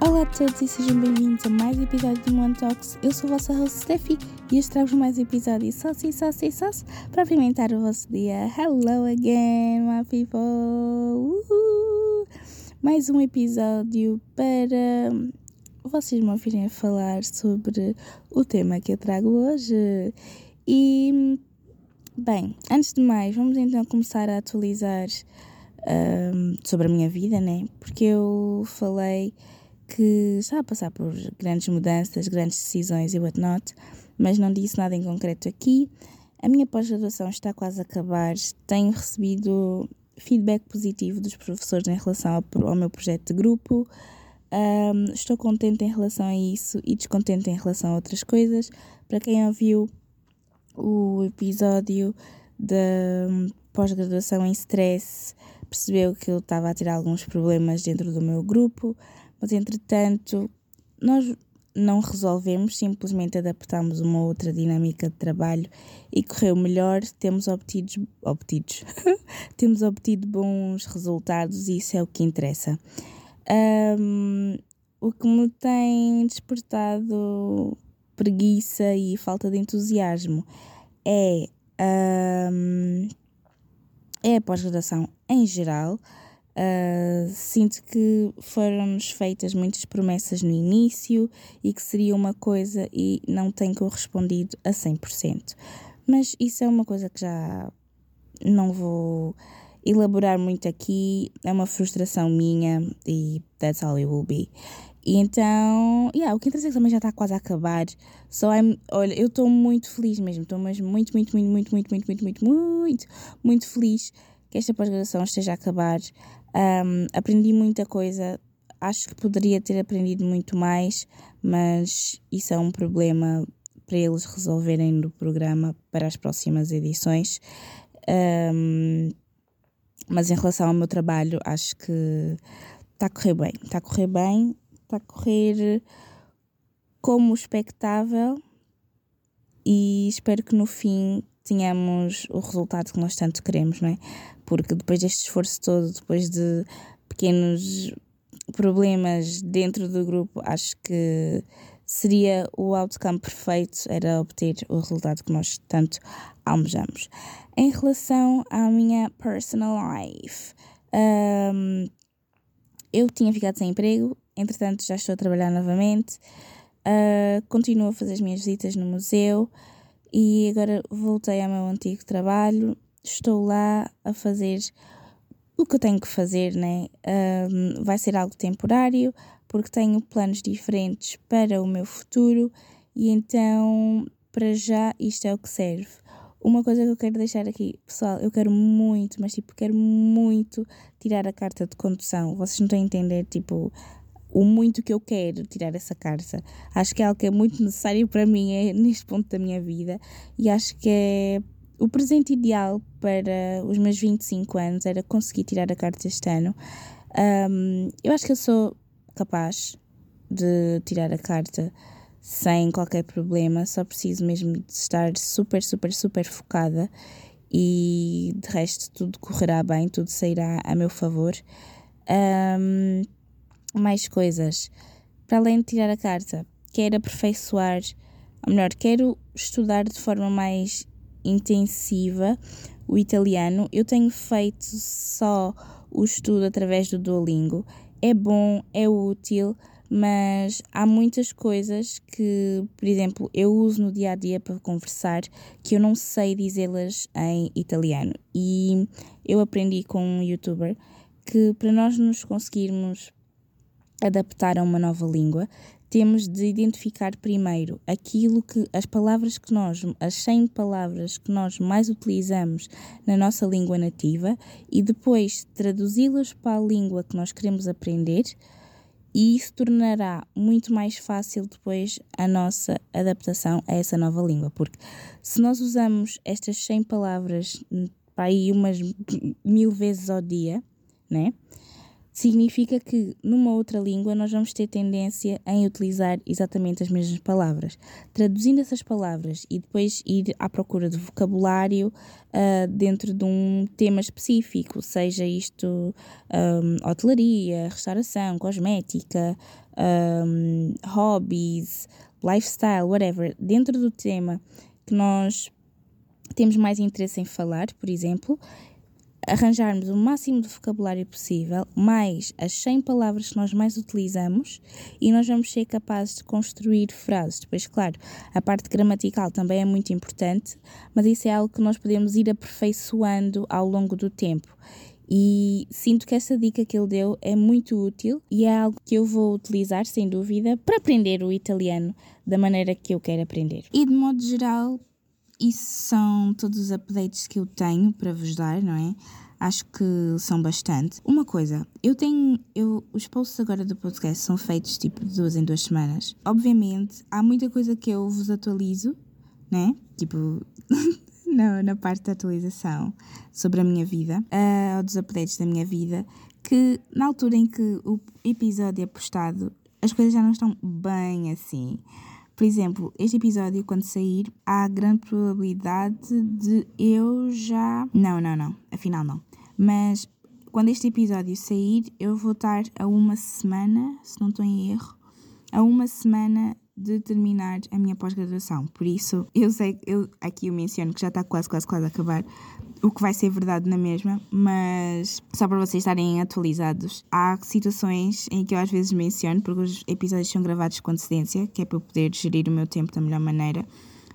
Olá a todos e sejam bem-vindos a mais um episódio do One Talks. Eu sou a vossa host Steffi e hoje trago mais um episódio sauce, sauce, sauce para apimentar o vosso dia. Hello again, my people! Uhul. Mais um episódio para vocês me ouvirem falar sobre o tema que eu trago hoje. E, bem, antes de mais, vamos então começar a atualizar um, sobre a minha vida, né? Porque eu falei que estava a passar por grandes mudanças, grandes decisões e whatnot, mas não disse nada em concreto aqui. A minha pós-graduação está quase a acabar, tenho recebido feedback positivo dos professores em relação ao, ao meu projeto de grupo. Um, estou contente em relação a isso e descontente em relação a outras coisas. Para quem ouviu o episódio da pós-graduação em stress, percebeu que eu estava a ter alguns problemas dentro do meu grupo, mas entretanto nós não resolvemos, simplesmente adaptamos uma outra dinâmica de trabalho e correu melhor, temos obtidos, obtidos, temos obtido bons resultados e isso é o que interessa. Um, o que me tem despertado preguiça e falta de entusiasmo é um, é a pós-graduação em geral. Uh, sinto que foram-nos feitas muitas promessas no início e que seria uma coisa e não tem correspondido a 100%. Mas isso é uma coisa que já não vou elaborar muito aqui, é uma frustração minha e that's all it will be. E então, yeah, o é que também já está quase a acabar. So I'm, olha, eu estou muito feliz mesmo, estou mesmo muito, muito, muito, muito, muito, muito, muito, muito, muito, muito feliz que esta pós-graduação esteja a acabar. Um, aprendi muita coisa, acho que poderia ter aprendido muito mais, mas isso é um problema para eles resolverem no programa para as próximas edições. Um, mas em relação ao meu trabalho, acho que está a correr bem. Está a correr bem, está a correr como expectável e espero que no fim tenhamos o resultado que nós tanto queremos, não é? Porque depois deste esforço todo, depois de pequenos problemas dentro do grupo, acho que seria o outcome perfeito, era obter o resultado que nós tanto almejamos. Em relação à minha personal life, um, eu tinha ficado sem emprego, entretanto já estou a trabalhar novamente, uh, continuo a fazer as minhas visitas no museu e agora voltei ao meu antigo trabalho, estou lá a fazer o que eu tenho que fazer, né? Um, vai ser algo temporário, porque tenho planos diferentes para o meu futuro e então, para já, isto é o que serve. Uma coisa que eu quero deixar aqui, pessoal, eu quero muito, mas tipo, quero muito tirar a carta de condução. Vocês não estão a entender, tipo, o muito que eu quero tirar essa carta. Acho que é algo que é muito necessário para mim é, neste ponto da minha vida e acho que é o presente ideal para os meus 25 anos era conseguir tirar a carta este ano. Um, eu acho que eu sou capaz de tirar a carta sem qualquer problema, só preciso mesmo de estar super, super, super focada e de resto tudo correrá bem, tudo sairá a meu favor. Um, mais coisas. Para além de tirar a carta, quero aperfeiçoar, ou melhor, quero estudar de forma mais intensiva o italiano. Eu tenho feito só o estudo através do Duolingo é bom, é útil, mas há muitas coisas que, por exemplo, eu uso no dia a dia para conversar que eu não sei dizê-las em italiano. E eu aprendi com um youtuber que para nós nos conseguirmos adaptar a uma nova língua, temos de identificar primeiro aquilo que as palavras que nós, as 100 palavras que nós mais utilizamos na nossa língua nativa e depois traduzi-las para a língua que nós queremos aprender e isso tornará muito mais fácil depois a nossa adaptação a essa nova língua, porque se nós usamos estas 100 palavras para aí umas mil vezes ao dia, né? Significa que numa outra língua nós vamos ter tendência em utilizar exatamente as mesmas palavras. Traduzindo essas palavras e depois ir à procura de vocabulário uh, dentro de um tema específico, seja isto um, hotelaria, restauração, cosmética, um, hobbies, lifestyle, whatever, dentro do tema que nós temos mais interesse em falar, por exemplo, arranjarmos o máximo de vocabulário possível, mais as 100 palavras que nós mais utilizamos, e nós vamos ser capazes de construir frases. Depois, claro, a parte gramatical também é muito importante, mas isso é algo que nós podemos ir aperfeiçoando ao longo do tempo. E sinto que essa dica que ele deu é muito útil e é algo que eu vou utilizar, sem dúvida, para aprender o italiano da maneira que eu quero aprender. E de modo geral, isso são todos os updates que eu tenho para vos dar, não é? Acho que são bastante. Uma coisa, eu tenho. Eu, os posts agora do podcast são feitos tipo de duas em duas semanas. Obviamente, há muita coisa que eu vos atualizo, né? Tipo. na, na parte da atualização sobre a minha vida, uh, ou dos updates da minha vida, que na altura em que o episódio é postado, as coisas já não estão bem assim. Por exemplo, este episódio, quando sair, há grande probabilidade de eu já. Não, não, não. Afinal, não. Mas quando este episódio sair, eu vou estar a uma semana, se não estou em erro, a uma semana de terminar a minha pós-graduação. Por isso, eu sei, eu aqui eu menciono que já está quase, quase, quase a acabar, o que vai ser verdade na mesma, mas só para vocês estarem atualizados, há situações em que eu às vezes menciono, porque os episódios são gravados com antecedência, que é para eu poder gerir o meu tempo da melhor maneira.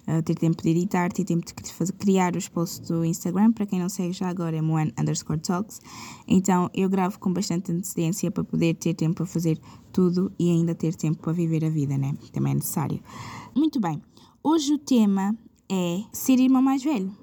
Uh, ter tempo de editar, ter tempo de criar os posts do Instagram. Para quem não segue já agora é Moan underscore talks. Então eu gravo com bastante antecedência para poder ter tempo para fazer tudo e ainda ter tempo para viver a vida, né? Também é necessário. Muito bem. Hoje o tema é ser irmão mais velho.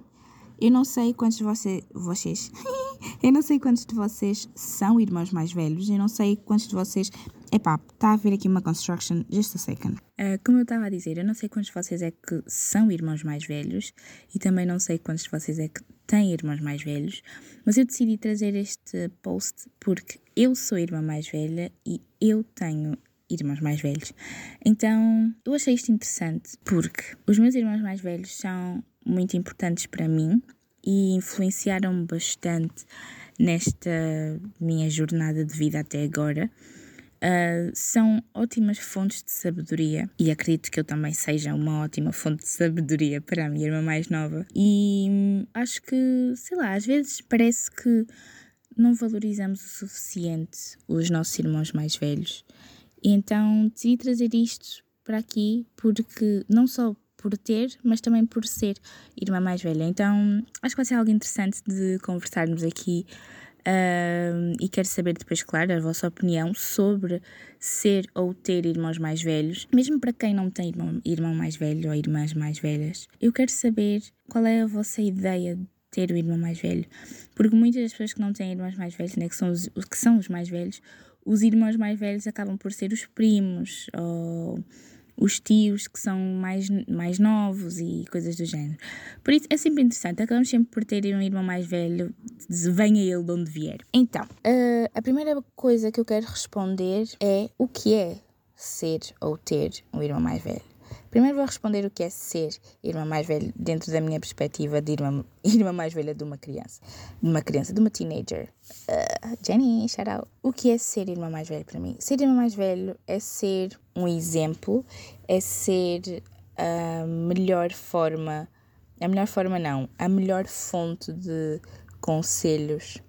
Eu não sei quantos você, vocês. eu não sei quantos de vocês são irmãos mais velhos. Eu não sei quantos de vocês. Epá, está a haver aqui uma construction. Just a second. Uh, como eu estava a dizer, eu não sei quantos de vocês é que são irmãos mais velhos e também não sei quantos de vocês é que têm irmãos mais velhos, mas eu decidi trazer este post porque eu sou irmã mais velha e eu tenho irmãos mais velhos. Então, eu achei isto interessante porque os meus irmãos mais velhos são muito importantes para mim e influenciaram-me bastante nesta minha jornada de vida até agora. Uh, são ótimas fontes de sabedoria e acredito que eu também seja uma ótima fonte de sabedoria para a minha irmã mais nova. E hum, acho que, sei lá, às vezes parece que não valorizamos o suficiente os nossos irmãos mais velhos. E então decidi trazer isto para aqui porque não só por ter, mas também por ser irmã mais velha. Então acho que vai ser algo interessante de conversarmos aqui. Uh, e quero saber depois, claro, a vossa opinião sobre ser ou ter irmãos mais velhos, mesmo para quem não tem irmão, irmão mais velho ou irmãs mais velhas. Eu quero saber qual é a vossa ideia de ter o irmão mais velho, porque muitas das pessoas que não têm irmãos mais velhos, né, que, são os, que são os mais velhos, os irmãos mais velhos acabam por ser os primos ou os tios que são mais, mais novos e coisas do género. Por isso é sempre interessante, acabamos sempre por ter um irmão mais velho, venha ele de onde vier. Então, uh, a primeira coisa que eu quero responder é o que é ser ou ter um irmão mais velho. Primeiro vou responder o que é ser irmã mais velha dentro da minha perspectiva de irmã, irmã mais velha de uma criança. De uma criança, de uma teenager. Uh, Jenny, shout out. O que é ser irmã mais velha para mim? Ser irmã mais velho é ser um exemplo, é ser a melhor forma, a melhor forma não, a melhor fonte de conselhos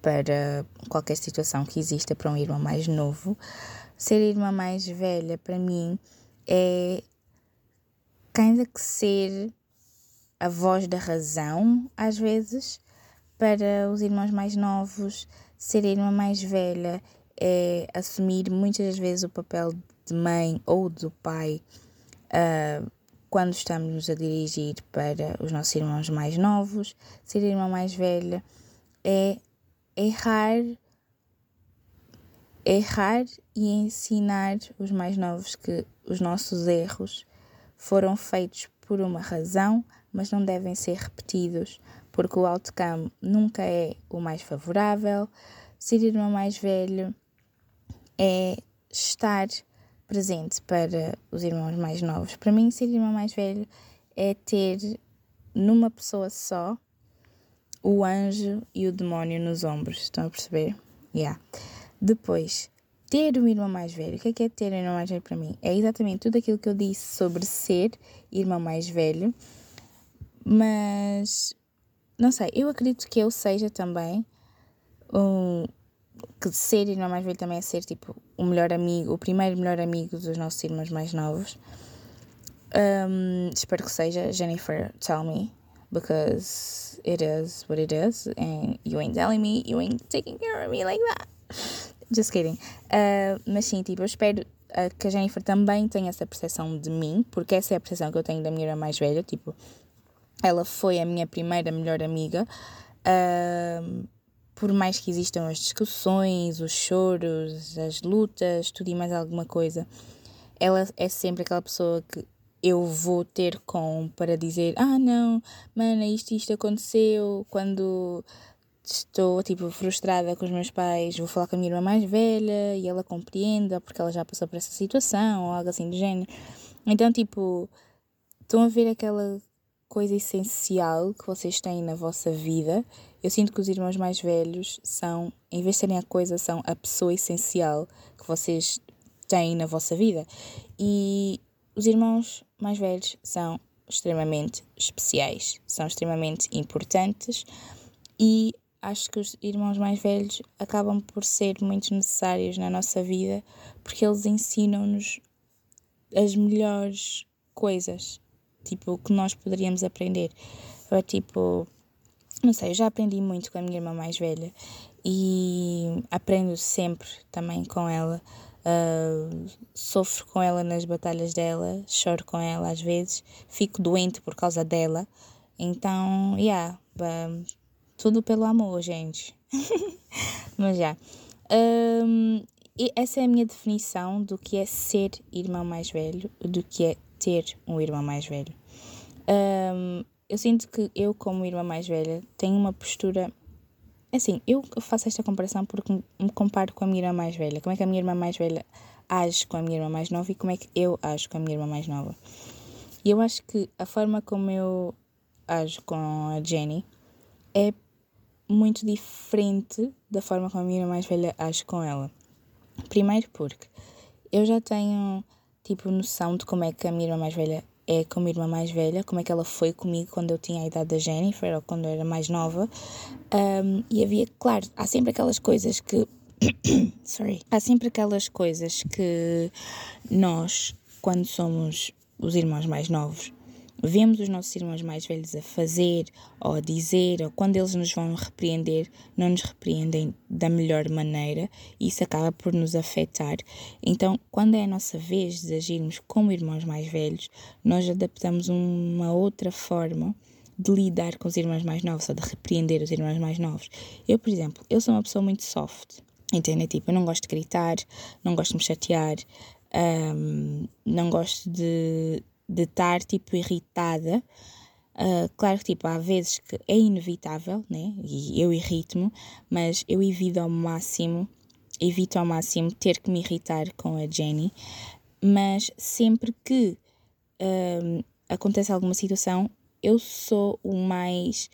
para qualquer situação que exista para um irmão mais novo. Ser irmã mais velha para mim é kinda que ser a voz da razão, às vezes, para os irmãos mais novos, ser a irmã mais velha é assumir muitas das vezes o papel de mãe ou do pai uh, quando estamos a dirigir para os nossos irmãos mais novos. Ser a irmã mais velha é errar errar e ensinar os mais novos que os nossos erros foram feitos por uma razão, mas não devem ser repetidos, porque o outcome nunca é o mais favorável. ser irmão mais velho é estar presente para os irmãos mais novos. Para mim, ser irmão mais velho é ter numa pessoa só o anjo e o demónio nos ombros. Estão a perceber? Yeah. Depois, ter um irmão mais velho. O que é, que é ter um irmão mais velho para mim? É exatamente tudo aquilo que eu disse sobre ser irmão mais velho, mas não sei, eu acredito que eu seja também um. Que ser irmão mais velho também é ser tipo o melhor amigo, o primeiro melhor amigo dos nossos irmãos mais novos. Um, espero que seja. Jennifer, tell me. Because it is what it is. And you ain't telling me, you ain't taking care of me like that. Just kidding. Uh, mas sim, tipo, eu espero uh, que a Jennifer também tenha essa percepção de mim, porque essa é a percepção que eu tenho da minha irmã mais velha. Tipo, ela foi a minha primeira melhor amiga. Uh, por mais que existam as discussões, os choros, as lutas, tudo e mais alguma coisa, ela é sempre aquela pessoa que eu vou ter com para dizer: Ah, não, mana, isto isto aconteceu. Quando estou tipo frustrada com os meus pais, vou falar com a minha irmã mais velha e ela compreenda porque ela já passou por essa situação ou algo assim do género. Então, tipo, estão a ver aquela coisa essencial que vocês têm na vossa vida. Eu sinto que os irmãos mais velhos são, em vez de serem a coisa, são a pessoa essencial que vocês têm na vossa vida. E os irmãos mais velhos são extremamente especiais, são extremamente importantes e acho que os irmãos mais velhos acabam por ser muito necessários na nossa vida porque eles ensinam-nos as melhores coisas, tipo, que nós poderíamos aprender. Eu, tipo, não sei, eu já aprendi muito com a minha irmã mais velha e aprendo sempre também com ela. Uh, sofro com ela nas batalhas dela, choro com ela às vezes, fico doente por causa dela. Então, yeah, tudo pelo amor, gente. Mas já. Um, essa é a minha definição do que é ser irmão mais velho, do que é ter um irmão mais velho. Um, eu sinto que eu, como irmã mais velha, tenho uma postura. Assim, eu faço esta comparação porque me comparo com a minha irmã mais velha. Como é que a minha irmã mais velha age com a minha irmã mais nova e como é que eu ajo com a minha irmã mais nova. E eu acho que a forma como eu ajo com a Jenny é muito diferente da forma como a minha irmã mais velha age com ela. Primeiro porque eu já tenho, tipo, noção de como é que a minha irmã mais velha é com a minha irmã mais velha, como é que ela foi comigo quando eu tinha a idade da Jennifer ou quando eu era mais nova. Um, e havia, claro, há sempre aquelas coisas que. Sorry. Há sempre aquelas coisas que nós, quando somos os irmãos mais novos, vemos os nossos irmãos mais velhos a fazer ou a dizer, ou quando eles nos vão repreender, não nos repreendem da melhor maneira e isso acaba por nos afetar. Então, quando é a nossa vez de agirmos como irmãos mais velhos, nós adaptamos uma outra forma de lidar com os irmãos mais novos ou de repreender os irmãos mais novos. Eu, por exemplo, eu sou uma pessoa muito soft. Entende? Tipo, eu não gosto de gritar, não gosto de me chatear, um, não gosto de de estar tipo irritada. Uh, claro que tipo, há vezes que é inevitável, né? E eu irrito-me, mas eu evito ao máximo, evito ao máximo ter que me irritar com a Jenny. Mas sempre que uh, acontece alguma situação, eu sou o mais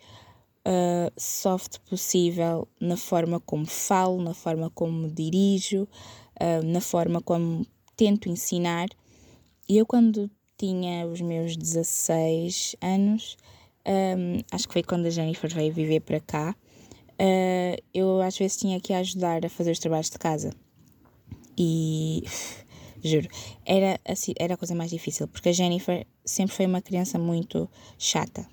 uh, soft possível na forma como falo, na forma como dirijo, na forma como tento ensinar. E eu, quando tinha os meus 16 anos, um, acho que foi quando a Jennifer veio viver para cá, uh, eu às vezes tinha que ajudar a fazer os trabalhos de casa. E juro, era, assim, era a coisa mais difícil, porque a Jennifer sempre foi uma criança muito chata.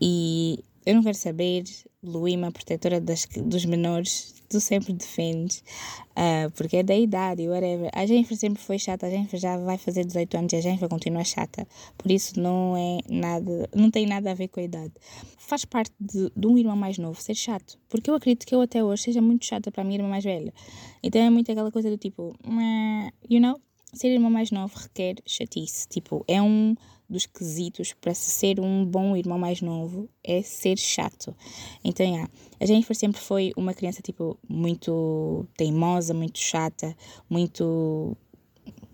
E eu não quero saber, Luíma, protetora das, dos menores, tu sempre defendes, uh, porque é da idade, whatever. A Jennifer sempre foi chata, a Jennifer já vai fazer 18 anos e a Jennifer continua chata. Por isso não é nada, não tem nada a ver com a idade. Faz parte de, de um irmão mais novo ser chato, porque eu acredito que eu até hoje seja muito chata para a minha irmã mais velha. Então é muito aquela coisa do tipo, you know? Ser irmão mais novo requer chatice. Tipo, é um dos quesitos para ser um bom irmão mais novo é ser chato. Então, yeah, a Jennifer sempre foi uma criança, tipo, muito teimosa, muito chata, muito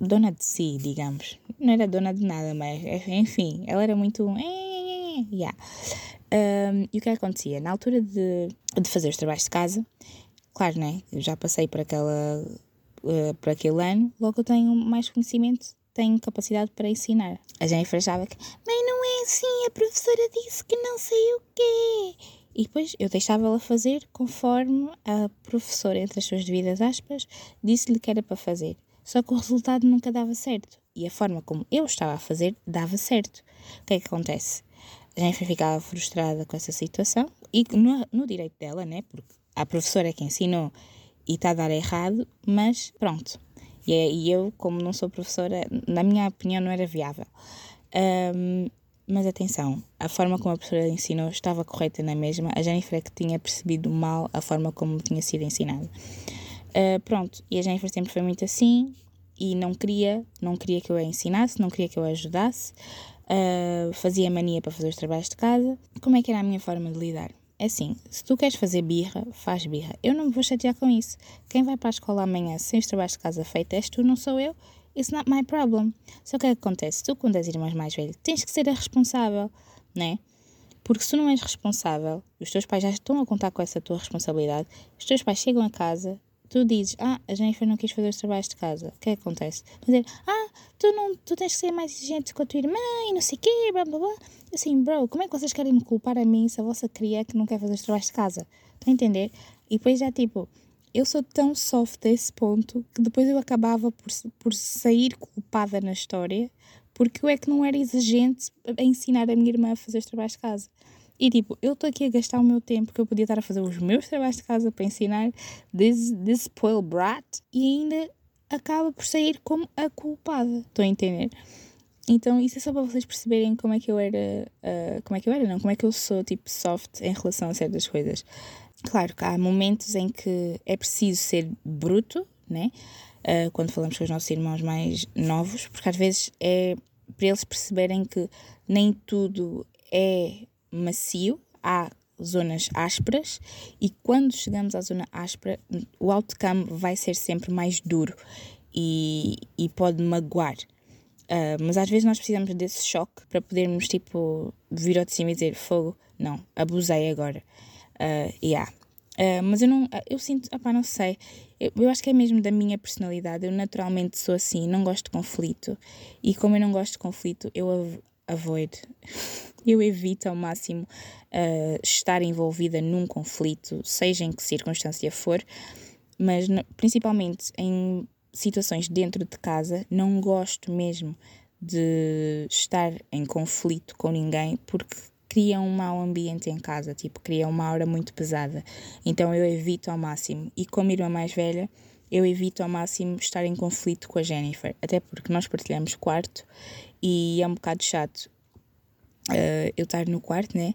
dona de si, digamos. Não era dona de nada, mas enfim, ela era muito. Yeah. Um, e o que acontecia? Na altura de, de fazer os trabalhos de casa, claro, né? Eu já passei por aquela. Uh, por aquele ano, logo eu tenho mais conhecimento, tenho capacidade para ensinar. A Jennifer achava que, mas não é assim, a professora disse que não sei o quê. E depois eu deixava ela fazer conforme a professora, entre as suas devidas aspas, disse-lhe que era para fazer. Só que o resultado nunca dava certo. E a forma como eu estava a fazer dava certo. O que é que acontece? A Jennifer ficava frustrada com essa situação e no, no direito dela, né? Porque a professora é que ensinou e está a dar errado, mas pronto. E, é, e eu, como não sou professora, na minha opinião não era viável. Um, mas atenção, a forma como a professora ensinou estava correta na mesma. A Jennifer é que tinha percebido mal a forma como tinha sido ensinada. Uh, pronto, e a Jennifer sempre foi muito assim e não queria, não queria que eu a ensinasse, não queria que eu a ajudasse, uh, fazia mania para fazer os trabalhos de casa. Como é que era a minha forma de lidar? É assim, se tu queres fazer birra, faz birra. Eu não me vou chatear com isso. Quem vai para a escola amanhã sem os trabalhos de casa feitos és tu, não sou eu. It's not my problem. Só que o que acontece? Tu, quando és irmãs mais velhas, tens que ser a responsável, né? Porque se tu não és responsável, os teus pais já estão a contar com essa tua responsabilidade, os teus pais chegam a casa tu dizes, ah, a Jennifer não quis fazer os trabalhos de casa, o que é que acontece? Dizer, ah, tu, não, tu tens que ser mais exigente com a tua irmã e não sei o quê, blá blá blá. Assim, bro, como é que vocês querem me culpar a mim se a vossa cria que não quer fazer os trabalhos de casa? Estão a entender? E depois já tipo, eu sou tão soft a esse ponto que depois eu acabava por, por sair culpada na história porque eu é que não era exigente a ensinar a minha irmã a fazer os trabalhos de casa. E tipo, eu estou aqui a gastar o meu tempo que eu podia estar a fazer os meus trabalhos de casa para ensinar this, this spoil brat e ainda acaba por sair como a culpada. Estão a entender? Então, isso é só para vocês perceberem como é que eu era. Uh, como é que eu era, não? Como é que eu sou, tipo, soft em relação a certas coisas. Claro que há momentos em que é preciso ser bruto, né? Uh, quando falamos com os nossos irmãos mais novos, porque às vezes é para eles perceberem que nem tudo é macio, há zonas ásperas e quando chegamos à zona áspera, o outcome vai ser sempre mais duro e, e pode magoar. Uh, mas às vezes nós precisamos desse choque para podermos tipo vir ao de cima e dizer fogo, não, abusei agora. Uh, yeah. Uh, mas eu não, eu sinto, opá, não sei, eu, eu, acho que é mesmo da minha personalidade, eu naturalmente sou assim, não gosto de conflito e como eu não gosto de conflito, eu avoid eu evito ao máximo uh, estar envolvida num conflito, seja em que circunstância for, mas principalmente em situações dentro de casa, não gosto mesmo de estar em conflito com ninguém porque cria um mau ambiente em casa, tipo, cria uma aura muito pesada. Então eu evito ao máximo. E como irmã mais velha, eu evito ao máximo estar em conflito com a Jennifer, até porque nós partilhamos quarto e é um bocado chato uh, eu estar no quarto, né?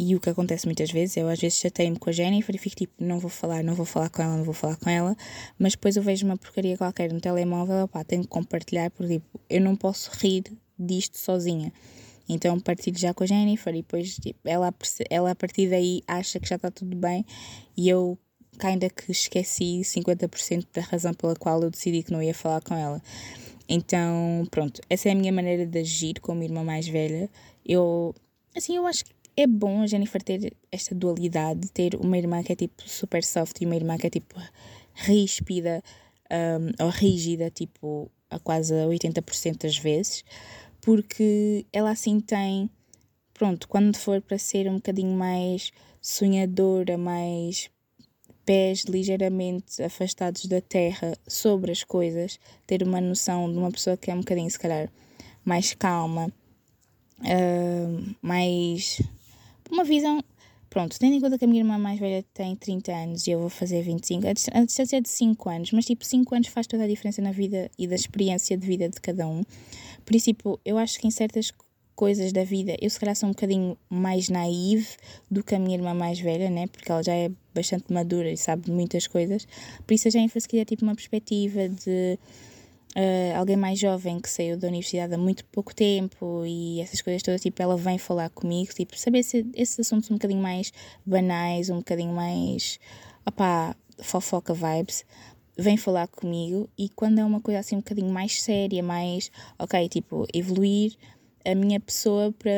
E o que acontece muitas vezes, eu às vezes chatei-me com a Jennifer e fico tipo, não vou falar, não vou falar com ela, não vou falar com ela, mas depois eu vejo uma porcaria qualquer no telemóvel, opá, tenho que compartilhar, porque tipo, eu não posso rir disto sozinha. Então partilho já com a Jennifer e depois tipo, ela, ela a partir daí acha que já está tudo bem e eu ainda que esqueci 50% da razão pela qual eu decidi que não ia falar com ela. Então, pronto, essa é a minha maneira de agir como irmã mais velha. Eu, assim, eu acho que é bom a Jennifer ter esta dualidade, ter uma irmã que é tipo super soft e uma irmã que é tipo ríspida um, ou rígida, tipo, a quase 80% das vezes, porque ela assim tem, pronto, quando for para ser um bocadinho mais sonhadora, mais pés ligeiramente afastados da terra sobre as coisas, ter uma noção de uma pessoa que é um bocadinho, se calhar, mais calma, uh, mais. Uma visão. Pronto, tendo em conta que a minha irmã mais velha tem 30 anos e eu vou fazer 25, a distância é de 5 anos, mas tipo, 5 anos faz toda a diferença na vida e da experiência de vida de cada um. Por isso, tipo, eu acho que em certas coisas da vida, eu se calhar sou um bocadinho mais naive do que a minha irmã mais velha, né? Porque ela já é bastante madura e sabe de muitas coisas. Por isso a Jennifer se quiser tipo uma perspectiva de uh, alguém mais jovem que saiu da universidade há muito pouco tempo e essas coisas todas, tipo, ela vem falar comigo, tipo, saber se esses assuntos um bocadinho mais banais, um bocadinho mais, opá, fofoca vibes, vem falar comigo e quando é uma coisa assim um bocadinho mais séria, mais, ok, tipo, evoluir a minha pessoa para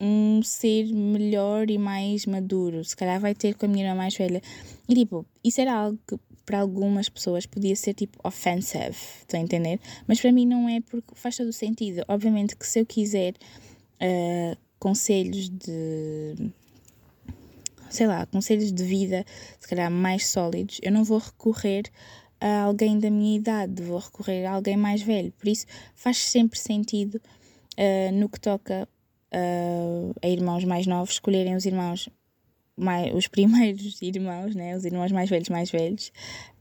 um ser melhor e mais maduro. Se calhar vai ter com a minha irmã mais velha. E tipo, isso era algo que para algumas pessoas podia ser tipo offensive, estão a entender? Mas para mim não é porque faz todo o sentido. Obviamente que se eu quiser uh, conselhos de sei lá, conselhos de vida, se calhar mais sólidos, eu não vou recorrer a alguém da minha idade, vou recorrer a alguém mais velho. Por isso faz sempre sentido uh, no que toca uh, a irmãos mais novos escolherem os irmãos mais, os primeiros irmãos, né, os irmãos mais velhos, mais velhos,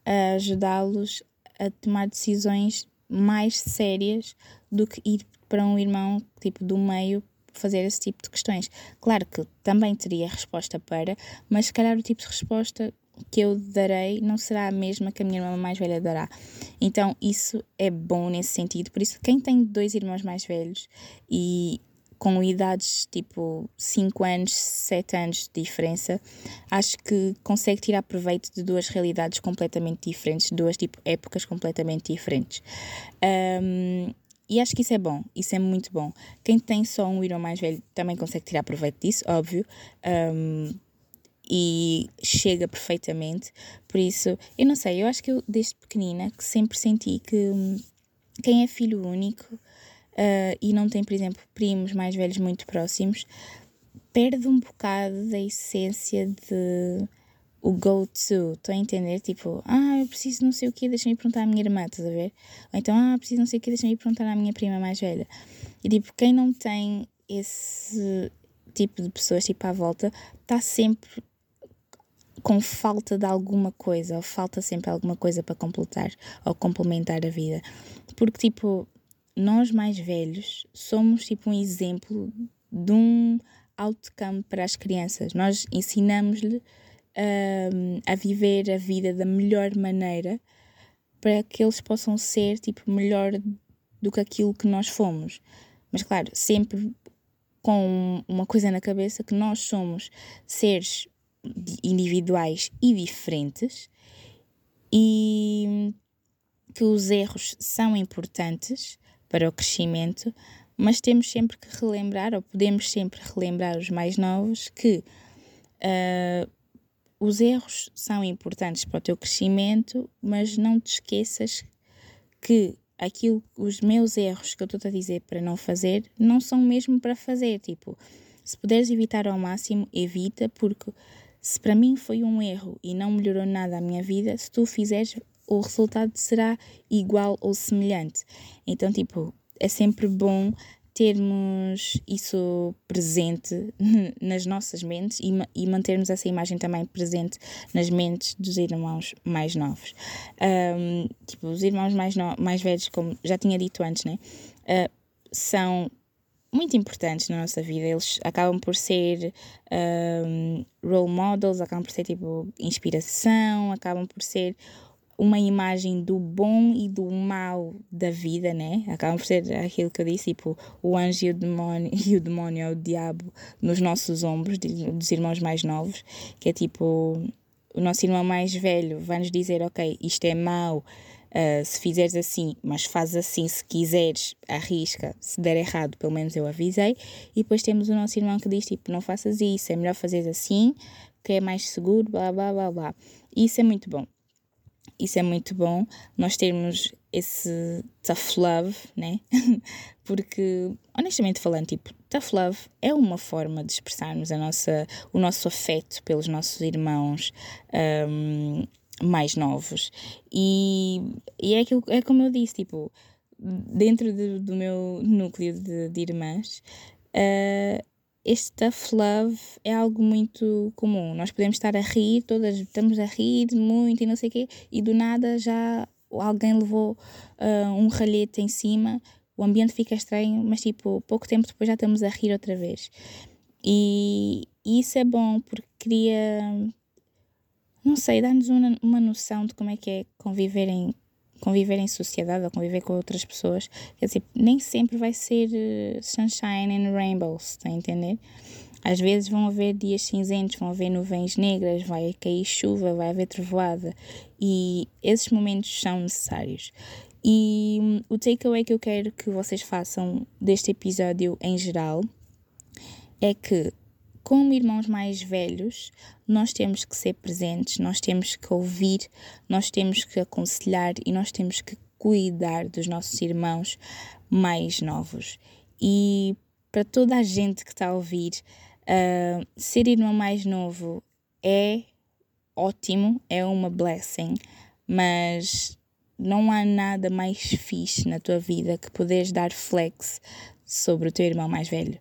a ajudá-los a tomar decisões mais sérias do que ir para um irmão tipo do meio fazer esse tipo de questões. Claro que também teria resposta para, mas se calhar o tipo de resposta que eu darei não será a mesma que a minha irmã mais velha dará. Então isso é bom nesse sentido. Por isso, quem tem dois irmãos mais velhos e com idades tipo 5 anos, 7 anos de diferença, acho que consegue tirar proveito de duas realidades completamente diferentes, duas tipo épocas completamente diferentes. Um, e acho que isso é bom, isso é muito bom. Quem tem só um irmão mais velho também consegue tirar proveito disso, óbvio. Um, e chega perfeitamente. Por isso, eu não sei, eu acho que eu desde pequenina que sempre senti que hum, quem é filho único uh, e não tem, por exemplo, primos mais velhos muito próximos, perde um bocado da essência de o go-to, estou a entender? Tipo, ah, eu preciso não sei o que, deixa-me perguntar à minha irmã, estás a ver? Ou então, ah, preciso não sei o que, deixa-me perguntar à minha prima mais velha. E tipo, quem não tem esse tipo de pessoas tipo à volta, está sempre com falta de alguma coisa, ou falta sempre alguma coisa para completar ou complementar a vida. Porque tipo, nós mais velhos somos tipo um exemplo de um outcome para as crianças. Nós ensinamos-lhe uh, a viver a vida da melhor maneira para que eles possam ser tipo melhor do que aquilo que nós fomos. Mas claro, sempre com uma coisa na cabeça que nós somos seres individuais e diferentes e que os erros são importantes para o crescimento, mas temos sempre que relembrar, ou podemos sempre relembrar os mais novos, que uh, os erros são importantes para o teu crescimento, mas não te esqueças que aquilo, os meus erros que eu estou a dizer para não fazer, não são mesmo para fazer. Tipo, se puderes evitar ao máximo, evita, porque se para mim foi um erro e não melhorou nada a minha vida, se tu fizeres, o resultado será igual ou semelhante. Então, tipo, é sempre bom termos isso presente nas nossas mentes e, e, mantermos essa imagem também presente nas mentes dos irmãos mais novos. Um, tipo, os irmãos mais, mais velhos, como já tinha dito antes, né, uh, são muito importantes na nossa vida. Eles acabam por ser um, role models, acabam por ser tipo inspiração, acabam por ser uma imagem do bom e do mal da vida, né? Acabam por ser aquilo que eu disse, tipo, o anjo e o demónio, e o demónio é o diabo nos nossos ombros, dos irmãos mais novos, que é tipo, o nosso irmão mais velho vai nos dizer, ok, isto é mau, uh, se fizeres assim, mas faz assim se quiseres, arrisca, se der errado, pelo menos eu avisei, e depois temos o nosso irmão que diz, tipo, não faças isso, é melhor fazer assim, que é mais seguro, blá, blá, blá, blá. Isso é muito bom isso é muito bom, nós termos esse tough love, né? Porque, honestamente falando, tipo, tough love é uma forma de expressarmos a nossa, o nosso afeto pelos nossos irmãos um, mais novos. E, e é, aquilo, é como eu disse, tipo, dentro de, do meu núcleo de, de irmãs, uh, este tough love é algo muito comum. Nós podemos estar a rir, todas estamos a rir muito e não sei o quê, e do nada já alguém levou uh, um ralhete em cima, o ambiente fica estranho, mas tipo, pouco tempo depois já estamos a rir outra vez. E, isso é bom porque cria, não sei, dá-nos uma, uma noção de como é que é conviver em, conviver em sociedade ou conviver com outras pessoas, quer dizer, nem sempre vai ser uh, sunshine and rainbows, está a entender? Às vezes vão haver dias cinzentos, vão haver nuvens negras, vai cair chuva, vai haver trovoada e esses momentos são necessários. E hum, o takeaway que eu quero que vocês façam deste episódio em geral é que, como irmãos mais velhos, nós temos que ser presentes, nós temos que ouvir, nós temos que aconselhar e nós temos que cuidar dos nossos irmãos mais novos. E para toda a gente que está a ouvir, uh, ser irmão mais novo é ótimo, é uma blessing, mas não há nada mais fixe na tua vida que poderes dar flex sobre o teu irmão mais velho.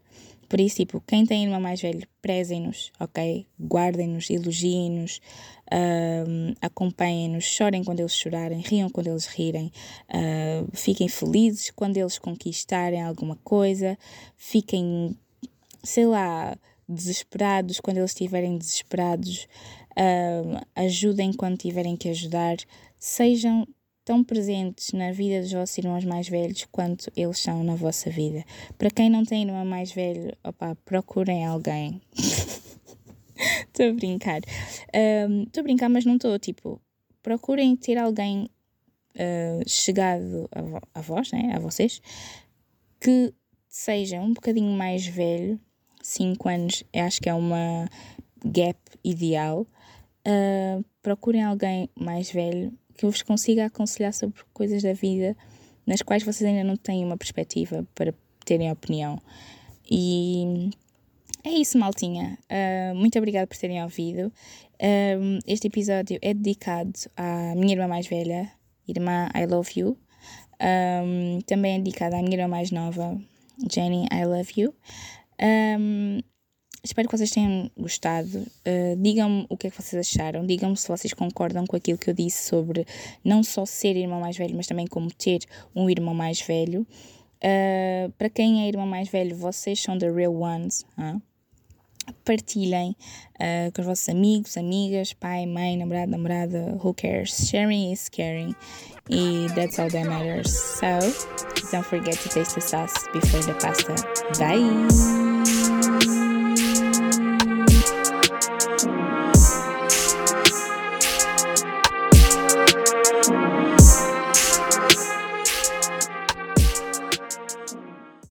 Por isso, tipo, quem tem irmão mais velho, prezem-nos, ok? Guardem-nos, elogiem-nos, uh, acompanhem-nos, chorem quando eles chorarem, riam quando eles rirem, uh, fiquem felizes quando eles conquistarem alguma coisa, fiquem, sei lá, desesperados quando eles estiverem desesperados, uh, ajudem quando tiverem que ajudar, sejam tão presentes na vida dos vossos irmãos mais velhos quanto eles são na vossa vida. Para quem não tem irmão mais velho, opa, procurem alguém. Estou a brincar. Estou um, a brincar, mas não estou. Tipo, procurem ter alguém uh, chegado a, vo a vós, né, a vocês, que seja um bocadinho mais velho. 5 anos, acho que é uma gap ideal. Uh, procurem alguém mais velho que vos consiga aconselhar sobre coisas da vida nas quais vocês ainda não têm uma perspectiva para terem opinião. E é isso, maltinha. Uh, muito obrigada por terem ouvido. Uh, este episódio é dedicado à minha irmã mais velha, irmã I Love You. Um, também é dedicado à minha irmã mais nova, Jenny I Love You. Um, Espero que vocês tenham gostado. Uh, digam-me o que é que vocês acharam. Digam-me se vocês concordam com aquilo que eu disse sobre não só ser irmão mais velho, mas também como ter um irmão mais velho. Uh, para quem é irmão mais velho, vocês são the real ones. Huh? Partilhem uh, com os vossos amigos, amigas, pai, mãe, namorado, namorada. Who cares? Sharing is caring. E that's all that matters. So, don't forget to taste the sauce before the pasta. Bye!